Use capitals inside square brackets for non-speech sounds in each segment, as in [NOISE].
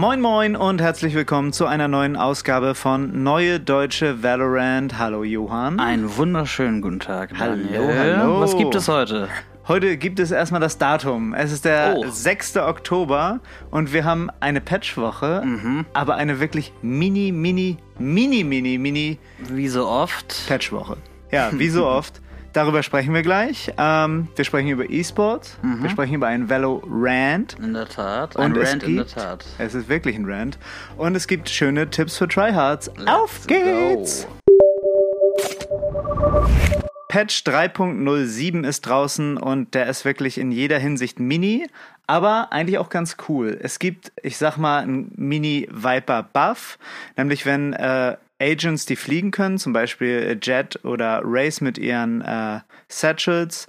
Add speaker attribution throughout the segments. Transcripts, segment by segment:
Speaker 1: Moin Moin und herzlich willkommen zu einer neuen Ausgabe von Neue Deutsche Valorant. Hallo Johann.
Speaker 2: Einen wunderschönen guten Tag.
Speaker 1: Hallo,
Speaker 2: Daniel.
Speaker 1: hallo.
Speaker 2: Was gibt es heute?
Speaker 1: Heute gibt es erstmal das Datum. Es ist der
Speaker 2: Oh.
Speaker 1: 6. Oktober und wir haben eine Patchwoche,
Speaker 2: Mhm.
Speaker 1: aber eine wirklich mini, mini, mini, mini, mini
Speaker 2: Wie so oft.
Speaker 1: Patchwoche. Ja, wie so [LAUGHS] oft. Darüber sprechen wir gleich. Ähm, wir sprechen über E-Sport.
Speaker 2: Mhm.
Speaker 1: Wir sprechen über einen Valorant.
Speaker 2: In der Tat.
Speaker 1: Und
Speaker 2: Ein
Speaker 1: es
Speaker 2: Rant in der Tat.
Speaker 1: Es ist wirklich ein Rant. Und es gibt schöne Tipps für Tryhards. Auf geht's! Patch 3.07 ist draußen und der ist wirklich in jeder Hinsicht mini, aber eigentlich auch ganz cool. Es gibt, ich sag mal, einen Mini-Viper-Buff, nämlich wenn äh, Agents, die fliegen können, zum Beispiel Jet oder Race mit ihren äh, Satchels,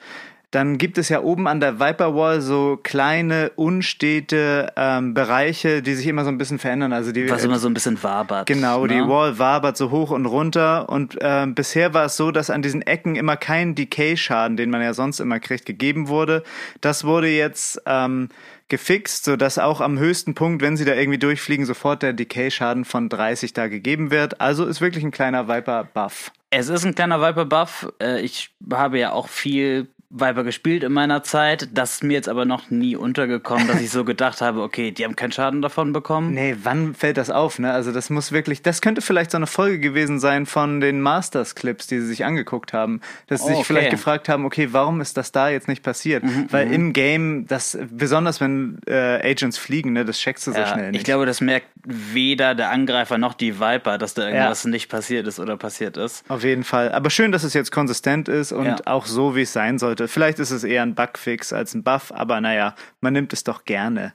Speaker 1: dann gibt es ja oben an der Viper Wall so kleine, unstete ähm, Bereiche, die sich immer so ein bisschen verändern. Also die,
Speaker 2: Was immer so ein bisschen wabert.
Speaker 1: Genau, die
Speaker 2: ne?
Speaker 1: Wall wabert so hoch und runter und ähm, bisher war es so, dass an diesen Ecken immer kein Decay-Schaden, den man ja sonst immer kriegt, gegeben wurde. Das wurde jetzt ähm, gefixt, sodass auch am höchsten Punkt, wenn sie da irgendwie durchfliegen, sofort der Decay-Schaden von 30 da gegeben wird. Also ist wirklich ein kleiner Viper-Buff.
Speaker 2: Es ist ein kleiner Viper-Buff. Äh, Ich habe ja auch viel Viper gespielt in meiner Zeit. Das ist mir jetzt aber noch nie untergekommen, dass ich so gedacht habe, okay, die haben keinen Schaden davon bekommen.
Speaker 1: Nee, wann fällt das auf, ne? Also das muss wirklich, das könnte vielleicht so eine Folge gewesen sein von den Masters-Clips, die sie sich angeguckt haben. Dass sie
Speaker 2: Oh,
Speaker 1: sich
Speaker 2: okay. Mhm,
Speaker 1: vielleicht gefragt haben, okay, warum ist das da jetzt nicht passiert? Weil im Game, das, besonders wenn äh, Agents fliegen, ne, das checkst du so
Speaker 2: Ja,
Speaker 1: schnell nicht.
Speaker 2: ich glaube, das merkt weder der Angreifer noch die Viper, dass da irgendwas nicht passiert ist oder passiert ist.
Speaker 1: Auf jeden Fall. Aber schön, dass es jetzt konsistent ist und
Speaker 2: Ja.
Speaker 1: auch so, wie es sein sollte. Vielleicht ist es eher ein Bugfix als ein Buff, aber naja, man nimmt es doch gerne.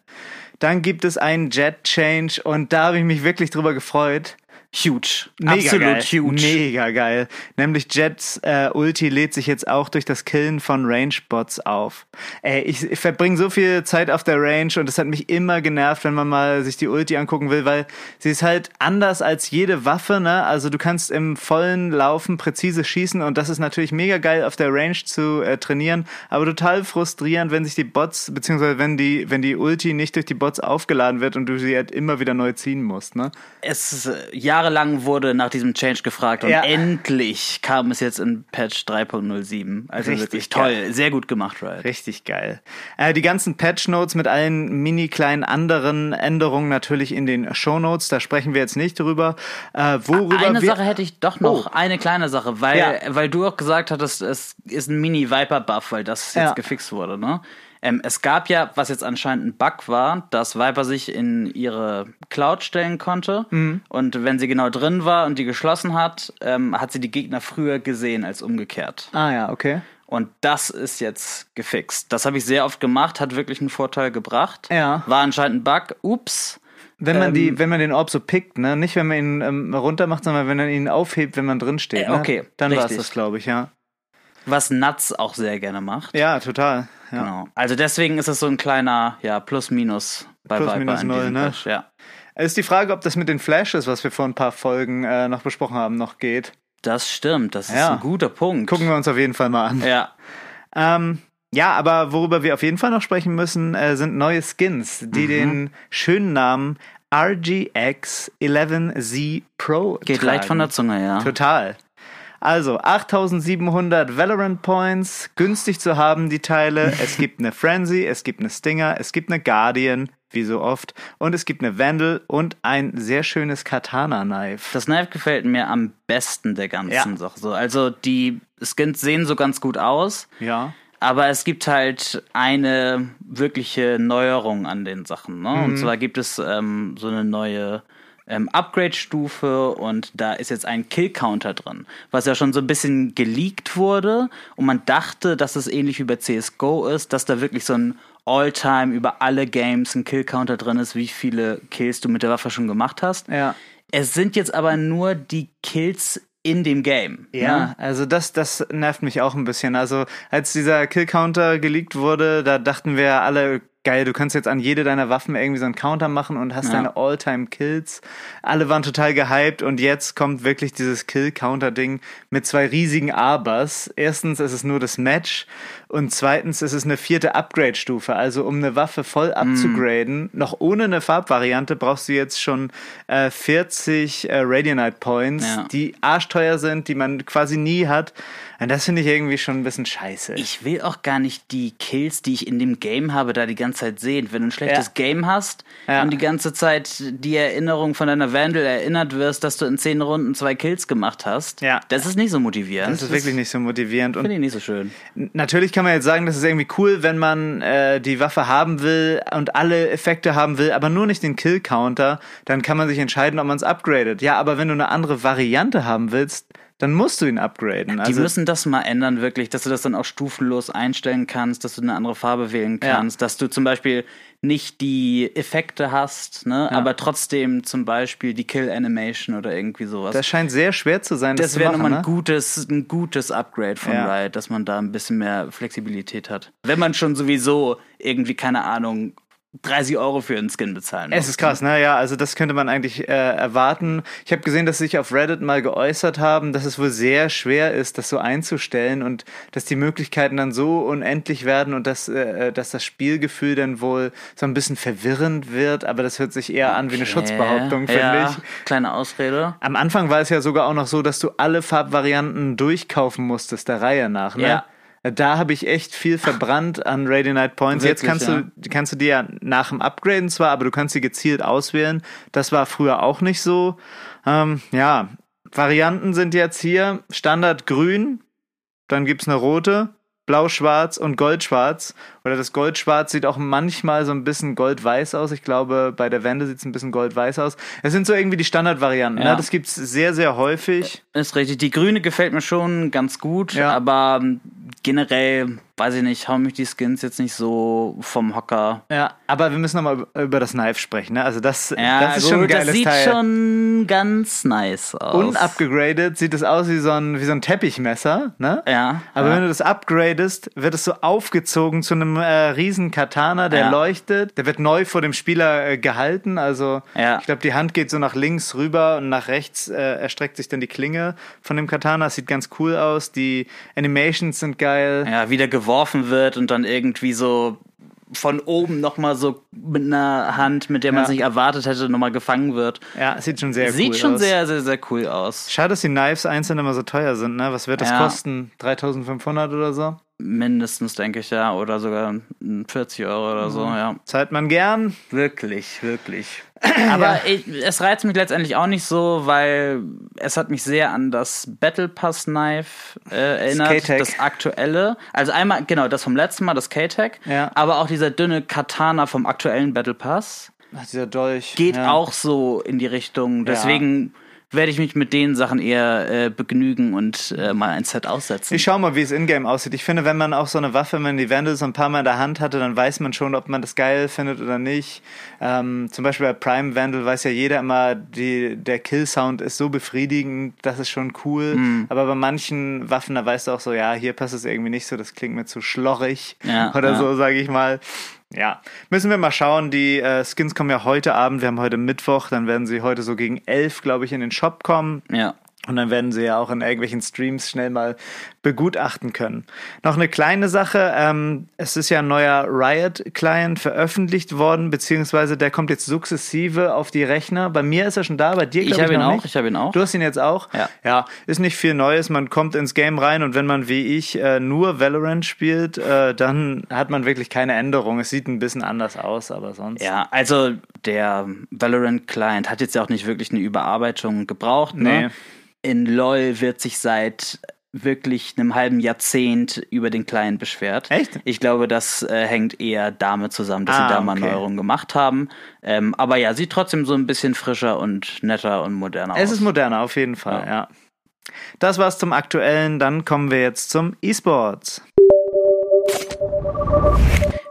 Speaker 1: Dann gibt es einen Jet Change und da habe ich mich wirklich drüber gefreut.
Speaker 2: Huge.
Speaker 1: Mega
Speaker 2: Absolut
Speaker 1: geil.
Speaker 2: huge.
Speaker 1: Mega geil. Nämlich Jets äh, Ulti lädt sich jetzt auch durch das Killen von Range-Bots auf. Ey, ich, ich verbringe so viel Zeit auf der Range und es hat mich immer genervt, wenn man mal sich die Ulti angucken will, weil sie ist halt anders als jede Waffe, ne? Also du kannst im vollen Laufen präzise schießen und das ist natürlich mega geil auf der Range zu äh, trainieren, aber total frustrierend, wenn sich die Bots, beziehungsweise wenn die, wenn die Ulti nicht durch die Bots aufgeladen wird und du sie halt immer wieder neu ziehen musst, ne?
Speaker 2: Es ist, äh, jahrelang wurde nach diesem Change gefragt und
Speaker 1: Ja.
Speaker 2: endlich kam es jetzt in Patch 3.07. Also
Speaker 1: Richtig
Speaker 2: wirklich
Speaker 1: geil.
Speaker 2: toll. Sehr gut gemacht, Riot.
Speaker 1: Richtig geil. Äh, die ganzen Patch Notes mit allen mini kleinen anderen Änderungen natürlich in den Show Notes. Da sprechen wir jetzt nicht drüber. Äh, worüber
Speaker 2: Eine Sache hätte ich doch noch,
Speaker 1: Oh.
Speaker 2: eine kleine Sache, weil,
Speaker 1: Ja.
Speaker 2: weil du auch gesagt hattest, es ist ein Mini-Viper-Buff, weil das jetzt
Speaker 1: Ja.
Speaker 2: gefixt wurde, ne? Ähm, es gab ja, was jetzt anscheinend ein Bug war, dass Viper sich in ihre Cloud stellen konnte.
Speaker 1: Mhm.
Speaker 2: Und wenn sie genau drin war und die geschlossen hat, ähm, hat sie die Gegner früher gesehen als umgekehrt.
Speaker 1: Ah ja, okay.
Speaker 2: Und das ist jetzt gefixt. Das habe ich sehr oft gemacht, hat wirklich einen Vorteil gebracht.
Speaker 1: Ja.
Speaker 2: War anscheinend ein Bug. Ups.
Speaker 1: Wenn man
Speaker 2: Ähm,
Speaker 1: die, wenn man den Orb so pickt, ne, nicht wenn man ihn ähm, runter macht, sondern wenn man ihn aufhebt, wenn man drin steht.
Speaker 2: Äh,
Speaker 1: ne?
Speaker 2: okay,
Speaker 1: Dann war es das, glaube ich, ja.
Speaker 2: Was Nuts auch sehr gerne macht.
Speaker 1: Ja, total. Ja.
Speaker 2: Genau. Also deswegen ist es so ein kleiner, ja, Plus-Minus bei
Speaker 1: Plus,
Speaker 2: Viper
Speaker 1: minus
Speaker 2: in
Speaker 1: null, ne?
Speaker 2: Patch, Ja.
Speaker 1: Ist die Frage, ob das mit den Flashes, was wir vor ein paar Folgen äh, noch besprochen haben, noch geht.
Speaker 2: Das stimmt, das ist
Speaker 1: Ja.
Speaker 2: ein guter Punkt.
Speaker 1: Gucken wir uns auf jeden Fall mal an.
Speaker 2: Ja.
Speaker 1: Ähm, ja, aber worüber wir auf jeden Fall noch sprechen müssen, äh, sind neue Skins,
Speaker 2: Mhm.
Speaker 1: die den schönen Namen RGX 11Z Pro
Speaker 2: Geht
Speaker 1: tragen.
Speaker 2: leicht von der Zunge, ja.
Speaker 1: Total. Also 8700 Valorant Points, günstig zu haben die Teile. [LAUGHS] Es gibt eine Frenzy, es gibt eine Stinger, es gibt eine Guardian, wie so oft, und es gibt eine Vandal und ein sehr schönes Katana-Knife.
Speaker 2: Das Knife gefällt mir am besten der ganzen
Speaker 1: Ja.
Speaker 2: Sache. So, also die Skins sehen so ganz gut aus,
Speaker 1: Ja.
Speaker 2: aber es gibt halt eine wirkliche Neuerung an den Sachen. Ne?
Speaker 1: Mhm.
Speaker 2: Und zwar gibt es ähm, so eine neue ähm, Upgrade-Stufe und da ist jetzt ein Kill-Counter drin, was ja schon so ein bisschen geleakt wurde und man dachte, dass es ähnlich wie bei CSGO ist, dass da wirklich so ein All-Time über alle Games ein Kill-Counter drin ist, wie viele Kills du mit der Waffe schon gemacht hast.
Speaker 1: Ja.
Speaker 2: Es sind jetzt aber nur die Kills in dem Game.
Speaker 1: Ja,
Speaker 2: ne?
Speaker 1: also das, das nervt mich auch ein bisschen. Also als dieser Kill-Counter geleakt wurde, da dachten wir alle, geil, du kannst jetzt an jede deiner Waffen irgendwie so einen Counter machen und hast
Speaker 2: Ja.
Speaker 1: deine All-Time-Kills. Alle waren total gehypt und jetzt kommt wirklich dieses Kill-Counter-Ding mit zwei riesigen Abers. Erstens ist es nur das Match und zweitens ist es eine vierte Upgrade-Stufe. Also um eine Waffe voll abzugraden, noch ohne eine Farbvariante, brauchst du jetzt schon äh, 40 äh, Radianite Points,
Speaker 2: Ja.
Speaker 1: die arschteuer sind, die man quasi nie hat. Und das finde ich irgendwie schon ein bisschen scheiße.
Speaker 2: Ich will auch gar nicht die Kills, die ich in dem Game habe, da die ganze Zeit sehen. Wenn du ein schlechtes
Speaker 1: Ja.
Speaker 2: Game hast
Speaker 1: Ja.
Speaker 2: und die ganze Zeit die Erinnerung von deiner Vandal erinnert wirst, dass du in zehn Runden zwei Kills gemacht hast,
Speaker 1: Ja.
Speaker 2: das ist nicht so motivierend.
Speaker 1: das ist wirklich nicht so motivierend. Und
Speaker 2: Finde ich nicht so schön.
Speaker 1: Natürlich kann man jetzt sagen, das ist irgendwie cool, wenn man äh, die Waffe haben will und alle Effekte haben will, aber nur nicht den Kill-Counter, dann kann man sich entscheiden, ob man es upgradet. Ja, aber wenn du eine andere Variante haben willst, dann musst du ihn upgraden.
Speaker 2: Die
Speaker 1: Also,
Speaker 2: müssen das mal ändern, wirklich, dass du das dann auch stufenlos einstellen kannst, dass du eine andere Farbe wählen
Speaker 1: Ja.
Speaker 2: kannst, dass du zum Beispiel nicht die Effekte hast, ne, aber trotzdem zum Beispiel die Kill-Animation oder irgendwie sowas.
Speaker 1: das scheint sehr schwer zu sein, das,
Speaker 2: das wäre nochmal
Speaker 1: Ne?
Speaker 2: ein gutes, ein gutes Upgrade von
Speaker 1: Ja.
Speaker 2: Riot, dass man da ein bisschen mehr Flexibilität hat. Wenn man schon sowieso irgendwie, keine Ahnung, 30 Euro für einen Skin bezahlen
Speaker 1: Es
Speaker 2: muss.
Speaker 1: ist krass, ne? Ja, also das könnte man eigentlich äh, erwarten. Ich habe gesehen, dass sie sich auf Reddit mal geäußert haben, dass es wohl sehr schwer ist, das so einzustellen und dass die Möglichkeiten dann so unendlich werden und dass, äh, dass das Spielgefühl dann wohl so ein bisschen verwirrend wird. Aber das hört sich eher an wie eine Schutzbehauptung, finde
Speaker 2: ja,
Speaker 1: ich.
Speaker 2: Kleine Ausrede.
Speaker 1: Am Anfang war es ja sogar auch noch so, dass du alle Farbvarianten durchkaufen musstest, der Reihe nach. Ne?
Speaker 2: Ja.
Speaker 1: Da habe ich echt viel verbrannt an Radianite Points. Jetzt
Speaker 2: Wirklich,
Speaker 1: kannst du, kannst du die ja nach dem Upgraden zwar, aber du kannst sie gezielt auswählen. Das war früher auch nicht so. Ähm, ja, Varianten sind jetzt hier Standard grün, dann gibt's eine rote, blau-schwarz und goldschwarz. Oder das goldschwarz sieht auch manchmal so ein bisschen goldweiß aus. Ich glaube, bei der Wende sieht's ein bisschen goldweiß aus. Es sind so irgendwie die Standardvarianten.
Speaker 2: Ja.
Speaker 1: Ne? Das gibt's sehr, sehr häufig.
Speaker 2: Ist richtig. Die grüne gefällt mir schon ganz gut,
Speaker 1: Ja.
Speaker 2: aber ähm, generell, weiß ich nicht, hauen mich die Skins jetzt nicht so vom Hocker.
Speaker 1: Ja, aber wir müssen nochmal über das Knife sprechen. Ne? Also das,
Speaker 2: Ja,
Speaker 1: das ist
Speaker 2: gut,
Speaker 1: schon ein geiles
Speaker 2: das sieht
Speaker 1: Teil.
Speaker 2: schon ganz nice aus.
Speaker 1: Unupgradet sieht es aus wie so ein, wie so ein Teppichmesser. Ne?
Speaker 2: Ja.
Speaker 1: Aber
Speaker 2: ja.
Speaker 1: wenn du das upgradest, wird es so aufgezogen zu einem äh, riesen Katana, der
Speaker 2: Ja.
Speaker 1: leuchtet. Der wird neu vor dem Spieler äh, gehalten. Also ich glaube, die Hand geht so nach links rüber und nach rechts äh, erstreckt sich dann die Klinge von dem Katana. Das sieht ganz cool aus. Die Animations sind geil.
Speaker 2: ja, wieder geworfen wird und dann irgendwie so von oben nochmal so mit einer Hand, mit der man
Speaker 1: Ja.
Speaker 2: es nicht erwartet hätte, nochmal gefangen wird.
Speaker 1: Ja, sieht schon sehr
Speaker 2: Sieht
Speaker 1: cool
Speaker 2: schon
Speaker 1: aus.
Speaker 2: sehr, sehr, sehr cool aus.
Speaker 1: Schade, dass die Knives einzeln immer so teuer sind. Ne? Was wird das
Speaker 2: Ja.
Speaker 1: kosten? 3500 oder so?
Speaker 2: Mindestens, denke ich, ja. Oder sogar 40 Euro oder so, ja.
Speaker 1: Zahlt man gern.
Speaker 2: Wirklich, wirklich. [CLEARS THROAT] Aber ich, es reizt mich letztendlich auch nicht so, weil es hat mich sehr an das Battle Pass Knife äh, erinnert, das aktuelle. Also einmal, genau, das vom letzten Mal, das K-Tech,
Speaker 1: Ja.
Speaker 2: aber auch dieser dünne Katana vom aktuellen Battle Pass
Speaker 1: Ach, dieser Dolch.
Speaker 2: geht
Speaker 1: ja.
Speaker 2: auch so in die Richtung. Deswegen werde ich mich mit den Sachen eher äh, begnügen und äh, mal ein Set aussetzen.
Speaker 1: Ich schau mal, wie es in-game aussieht. Ich finde, wenn man auch so eine Waffe, wenn man die Wände so ein paar Mal in der Hand hatte, dann weiß man schon, ob man das geil findet oder nicht. Ähm, zum Beispiel bei Prime Vandal weiß ja jeder immer, die, der Kill-Sound ist so befriedigend, das ist schon cool.
Speaker 2: Mhm.
Speaker 1: Aber bei manchen Waffen, da weißt du auch so, ja, hier passt es irgendwie nicht so, das klingt mir zu schlorrig
Speaker 2: Ja,
Speaker 1: oder
Speaker 2: ja.
Speaker 1: so, sage ich mal. Ja, müssen wir mal schauen. Die äh, Skins kommen ja heute Abend. Wir haben heute Mittwoch. Dann werden sie heute so gegen elf, glaube ich, in den Shop kommen.
Speaker 2: ja.
Speaker 1: Und dann werden sie ja auch in irgendwelchen Streams schnell mal begutachten können. Noch eine kleine Sache. Ähm, es ist ja ein neuer Riot-Client veröffentlicht worden, beziehungsweise der kommt jetzt sukzessive auf die Rechner. Bei mir ist er schon da, bei dir
Speaker 2: Ich
Speaker 1: glaube ich,
Speaker 2: habe ihn
Speaker 1: noch
Speaker 2: auch,
Speaker 1: nicht.
Speaker 2: ich habe ihn auch.
Speaker 1: Du hast ihn jetzt auch?
Speaker 2: Ja.
Speaker 1: Ja, ist nicht viel Neues. Man kommt ins Game rein und wenn man wie ich äh, nur Valorant spielt, äh, dann hat man wirklich keine Änderung. Es sieht ein bisschen anders aus, aber sonst.
Speaker 2: Ja, also der Valorant Client hat jetzt ja auch nicht wirklich eine Überarbeitung gebraucht. Ne? In LoL wird sich seit wirklich einem halben Jahrzehnt über den Client beschwert.
Speaker 1: Echt?
Speaker 2: Ich glaube, das äh, hängt eher damit zusammen, dass
Speaker 1: Ah,
Speaker 2: sie da mal
Speaker 1: okay.
Speaker 2: Neuerungen gemacht haben. Ähm, aber ja, sieht trotzdem so ein bisschen frischer und netter und moderner
Speaker 1: Es
Speaker 2: aus.
Speaker 1: ist moderner, auf jeden Fall,
Speaker 2: Ja.
Speaker 1: ja. Das war's zum Aktuellen. Dann kommen wir jetzt zum E-Sports.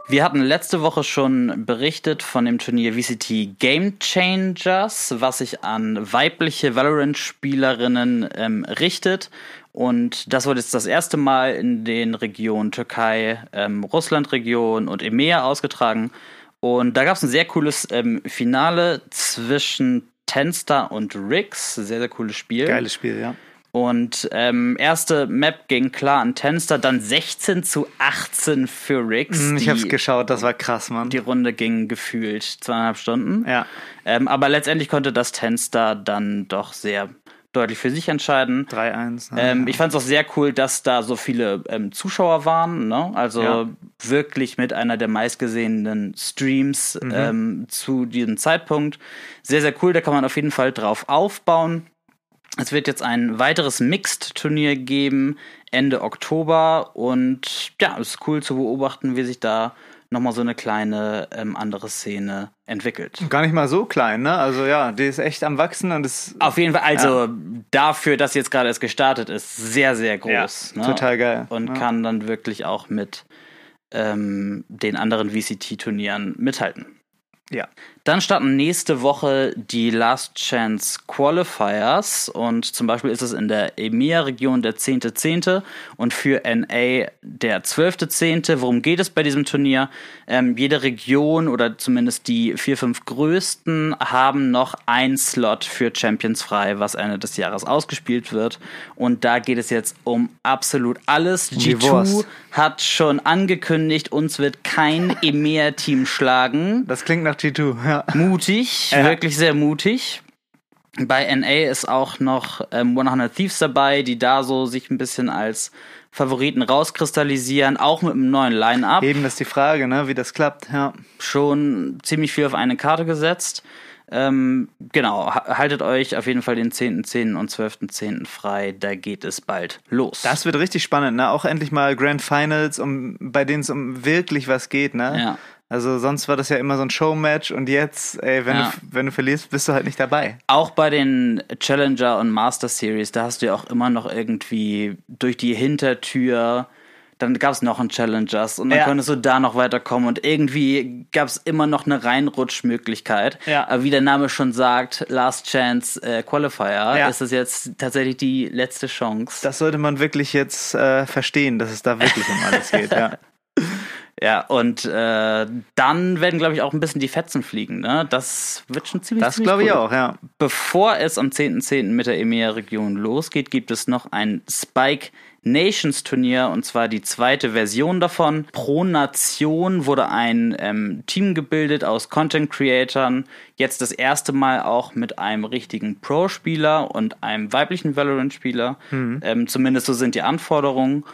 Speaker 2: Wir hatten letzte Woche schon berichtet von dem Turnier VCT Game Changers, was sich an weibliche Valorant-Spielerinnen ähm, richtet. Und das wurde jetzt das erste Mal in den Regionen Türkei, ähm, Russland-Region und EMEA ausgetragen. Und da gab es ein sehr cooles ähm, Finale zwischen Tenstar und Rix. Sehr, sehr cooles Spiel.
Speaker 1: Geiles Spiel, ja.
Speaker 2: Und ähm, erste Map ging klar an Tenster, dann 16 zu 18 für Rix.
Speaker 1: Mm, ich hab's geschaut, das war krass, Mann.
Speaker 2: Die Runde ging gefühlt zweieinhalb Stunden.
Speaker 1: Ja.
Speaker 2: Ähm, aber letztendlich konnte das Tenster dann doch sehr deutlich für sich entscheiden.
Speaker 1: 3-1. Ne?
Speaker 2: Ähm, ich fand es auch sehr cool, dass da so viele ähm, Zuschauer waren. Ne? Also
Speaker 1: Ja.
Speaker 2: wirklich mit einer der meistgesehenen Streams
Speaker 1: Mhm.
Speaker 2: ähm, zu diesem Zeitpunkt. Sehr, sehr cool. Da kann man auf jeden Fall drauf aufbauen. Es wird jetzt ein weiteres Mixed-Turnier geben Ende Oktober und ja, es ist cool zu beobachten, wie sich da nochmal so eine kleine ähm, andere Szene entwickelt.
Speaker 1: Gar nicht mal so klein, ne? Also ja, die ist echt am Wachsen und ist
Speaker 2: Auf jeden Fall, also dafür, dass jetzt gerade erst gestartet ist, sehr, sehr groß.
Speaker 1: Ja,
Speaker 2: ne?
Speaker 1: total geil.
Speaker 2: Und
Speaker 1: Ja.
Speaker 2: kann dann wirklich auch mit ähm, den anderen VCT-Turnieren mithalten.
Speaker 1: Ja.
Speaker 2: Dann starten nächste Woche die Last Chance Qualifiers und zum Beispiel ist es in der EMEA-Region der 10.10. und für NA der 12.10. Worum geht es bei diesem Turnier? Ähm, jede Region oder zumindest die vier, fünf größten haben noch ein Slot für Champions frei, was Ende des Jahres ausgespielt wird. Und da geht es jetzt um absolut alles.
Speaker 1: die
Speaker 2: G2
Speaker 1: Wurst.
Speaker 2: Hat schon angekündigt, uns wird kein [LAUGHS] EMEA-Team schlagen.
Speaker 1: Das klingt nach G2, ja.
Speaker 2: Mutig, [LAUGHS]
Speaker 1: Ja.
Speaker 2: wirklich sehr mutig. Bei NA ist auch noch ähm, 100 Thieves dabei, die da so sich ein bisschen als Favoriten rauskristallisieren, auch mit einem neuen Line-Up.
Speaker 1: Eben ist die Frage, ne, wie das klappt, ja.
Speaker 2: Schon ziemlich viel auf eine Karte gesetzt. Ähm, genau, ha- haltet euch auf jeden Fall den 10.10. und 12.10. frei, da geht es bald los.
Speaker 1: Das wird richtig spannend, ne? Auch endlich mal Grand Finals, um, bei denen es um wirklich was geht, ne?
Speaker 2: Ja.
Speaker 1: Also sonst war das ja immer so ein Showmatch und jetzt, ey, wenn,
Speaker 2: Ja.
Speaker 1: du, wenn du verlierst, bist du halt nicht dabei.
Speaker 2: Auch bei den Challenger und Master Series, da hast du ja auch immer noch irgendwie durch die Hintertür, dann gab es noch einen Challengers und dann
Speaker 1: Ja.
Speaker 2: konntest du da noch weiterkommen und irgendwie gab es immer noch eine Reinrutschmöglichkeit.
Speaker 1: Ja.
Speaker 2: Aber wie der Name schon sagt, Last Chance äh, Qualifier,
Speaker 1: Ja.
Speaker 2: ist es jetzt tatsächlich die letzte Chance.
Speaker 1: Das sollte man wirklich jetzt äh, verstehen, dass es da wirklich um alles geht, ja. [LAUGHS]
Speaker 2: ja, und äh, dann werden, glaube ich, auch ein bisschen die Fetzen fliegen. Ne? Das wird schon ziemlich
Speaker 1: Das glaube ich
Speaker 2: cool.
Speaker 1: auch, ja.
Speaker 2: Bevor es am 10.10. mit der EMEA-Region losgeht, gibt es noch ein Spike Nations Turnier und zwar die zweite Version davon. Pro Nation wurde ein ähm, Team gebildet aus Content Creatoren. Jetzt das erste Mal auch mit einem richtigen Pro-Spieler und einem weiblichen Valorant-Spieler. Ähm, zumindest so sind die Anforderungen.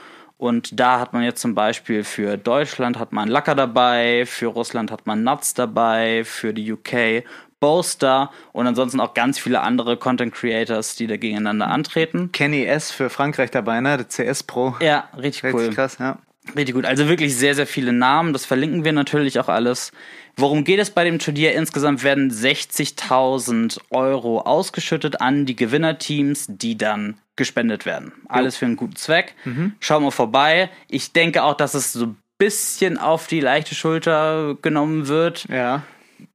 Speaker 2: Und da hat man jetzt zum Beispiel für Deutschland hat man Lacker dabei, für Russland hat man Nuts dabei, für die UK Boaster und ansonsten auch ganz viele andere Content Creators, die da gegeneinander antreten.
Speaker 1: Kenny S. für Frankreich dabei, ne? Der CS Pro.
Speaker 2: Ja, richtig
Speaker 1: Richtig
Speaker 2: cool.
Speaker 1: krass, ja.
Speaker 2: Richtig gut. Also wirklich sehr, sehr viele Namen. Das verlinken wir natürlich auch alles. Worum geht es bei dem Turnier? Insgesamt werden 60.000 Euro ausgeschüttet an die Gewinnerteams, die dann gespendet werden. Alles für einen guten Zweck. Schau mal vorbei. Ich denke auch, dass es so ein bisschen auf die leichte Schulter genommen wird.
Speaker 1: Ja.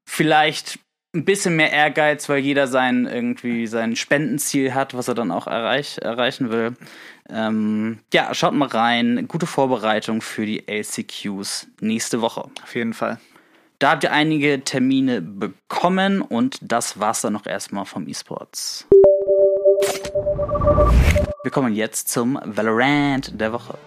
Speaker 2: Vielleicht ein bisschen mehr Ehrgeiz, weil jeder sein irgendwie sein Spendenziel hat, was er dann auch erreich, erreichen will. Ähm, ja, schaut mal rein. Gute Vorbereitung für die LCQs nächste Woche.
Speaker 1: Auf jeden Fall.
Speaker 2: Da habt ihr einige Termine bekommen und das war's dann noch erstmal vom E-Sports. Wir kommen jetzt zum Valorant der Woche.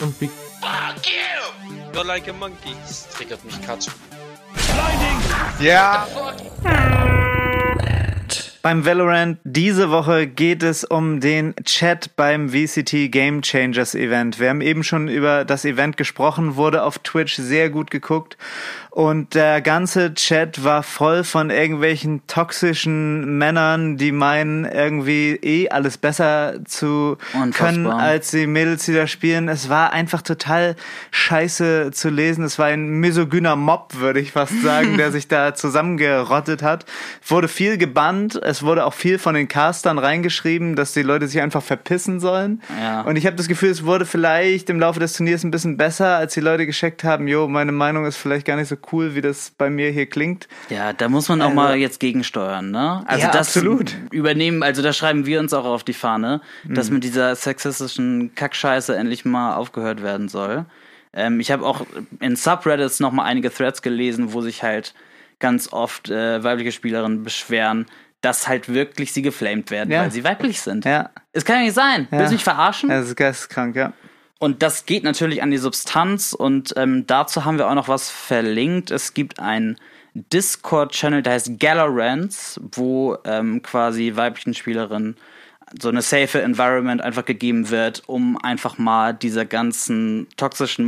Speaker 3: Und wie
Speaker 4: Fuck you! You're like a monkey. Das triggert mich Katsch.
Speaker 3: ja,
Speaker 1: Beim Valorant diese Woche geht es um den Chat beim VCT Game Changers Event. Wir haben eben schon über das Event gesprochen, wurde auf Twitch sehr gut geguckt und der ganze Chat war voll von irgendwelchen toxischen Männern, die meinen irgendwie eh alles besser zu
Speaker 2: Unfassbar.
Speaker 1: können als die Mädels, die da spielen. Es war einfach total scheiße zu lesen. Es war ein misogyner Mob, würde ich fast sagen, der [LAUGHS] sich da zusammengerottet hat. Wurde viel gebannt. Es wurde auch viel von den Castern reingeschrieben, dass die Leute sich einfach verpissen sollen.
Speaker 2: Ja.
Speaker 1: Und ich habe das Gefühl, es wurde vielleicht im Laufe des Turniers ein bisschen besser, als die Leute gescheckt haben, jo, meine Meinung ist vielleicht gar nicht so cool, wie das bei mir hier klingt.
Speaker 2: Ja, da muss man auch
Speaker 1: Also-
Speaker 2: mal jetzt gegensteuern, ne? Also
Speaker 1: Ja,
Speaker 2: das
Speaker 1: absolut.
Speaker 2: übernehmen, also da schreiben wir uns auch auf die Fahne, dass
Speaker 1: Mhm.
Speaker 2: mit dieser sexistischen Kackscheiße endlich mal aufgehört werden soll. Ähm, ich habe auch in Subreddits noch mal einige Threads gelesen, wo sich halt ganz oft äh, weibliche Spielerinnen beschweren, dass halt wirklich sie geflamed werden,
Speaker 1: Ja.
Speaker 2: weil sie weiblich sind.
Speaker 1: Ja.
Speaker 2: Es kann ja nicht sein. Willst du mich verarschen?
Speaker 1: Das ist geisteskrank, ja.
Speaker 2: Und das geht natürlich an die Substanz und ähm, dazu haben wir auch noch was verlinkt. Es gibt einen Discord-Channel, der heißt Galorants, wo ähm, quasi weiblichen Spielerinnen so eine safe Environment einfach gegeben wird, um einfach mal dieser ganzen toxischen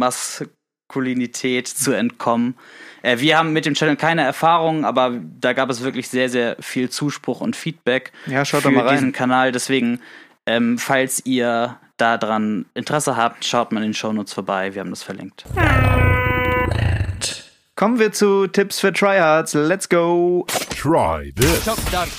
Speaker 2: Maskulinität zu entkommen. Äh, wir haben mit dem Channel keine Erfahrung, aber da gab es wirklich sehr, sehr viel Zuspruch und Feedback
Speaker 1: Ja, schaut
Speaker 2: für
Speaker 1: mal rein.
Speaker 2: diesen Kanal. Deswegen, ähm, falls ihr daran Interesse habt, schaut mal in den Shownotes vorbei. Wir haben das verlinkt.
Speaker 1: Kommen wir zu Tipps für Tryhards. Let's go.
Speaker 3: Try this.
Speaker 5: Tips.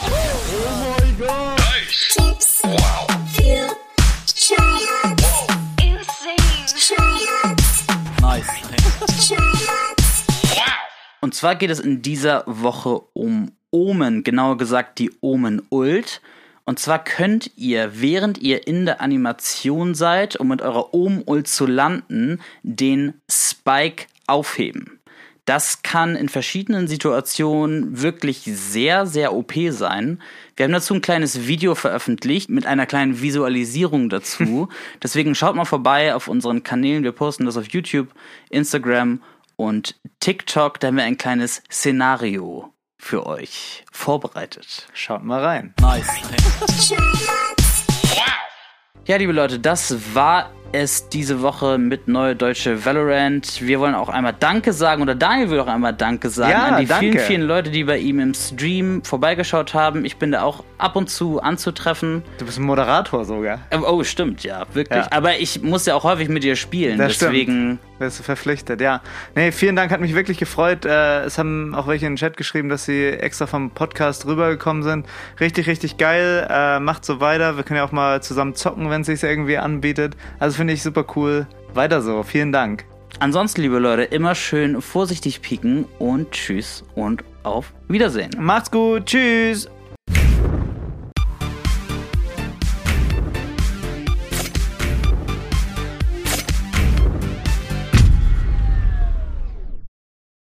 Speaker 2: Zwar geht es in dieser Woche um Omen, genauer gesagt die Omen Ult. Und zwar könnt ihr, während ihr in der Animation seid, um mit eurer Omen Ult zu landen, den Spike aufheben. Das kann in verschiedenen Situationen wirklich sehr, sehr OP sein. Wir haben dazu ein kleines Video veröffentlicht mit einer kleinen Visualisierung dazu. [LAUGHS] Deswegen schaut mal vorbei auf unseren Kanälen. Wir posten das auf YouTube, Instagram und TikTok. Da haben wir ein kleines Szenario für euch vorbereitet.
Speaker 1: Schaut mal rein.
Speaker 5: Tryhards. [LAUGHS]
Speaker 2: Ja, liebe Leute, das war es diese Woche mit Neue Deutsche Valorant. Wir wollen auch einmal Danke sagen, oder Daniel will auch einmal Danke sagen
Speaker 1: Ja,
Speaker 2: an die
Speaker 1: danke.
Speaker 2: vielen, vielen Leute, die bei ihm im Stream vorbeigeschaut haben. Ich bin da auch ab und zu anzutreffen.
Speaker 1: Du bist ein Moderator sogar.
Speaker 2: Ähm, Oh, stimmt, ja, wirklich.
Speaker 1: Ja.
Speaker 2: Aber ich muss ja auch häufig mit dir spielen,
Speaker 1: Das stimmt.
Speaker 2: deswegen.
Speaker 1: Wirst du verpflichtet, ja. Nee, vielen Dank, hat mich wirklich gefreut. Äh, es haben auch welche in den Chat geschrieben, dass sie extra vom Podcast rübergekommen sind. Richtig, richtig geil. Äh, macht so weiter. Wir können ja auch mal zusammen zocken, wenn es sich irgendwie anbietet. Also finde ich super cool. Weiter so. Vielen Dank.
Speaker 2: Ansonsten, liebe Leute, immer schön vorsichtig pieken und tschüss und auf Wiedersehen.
Speaker 1: Macht's gut. Tschüss.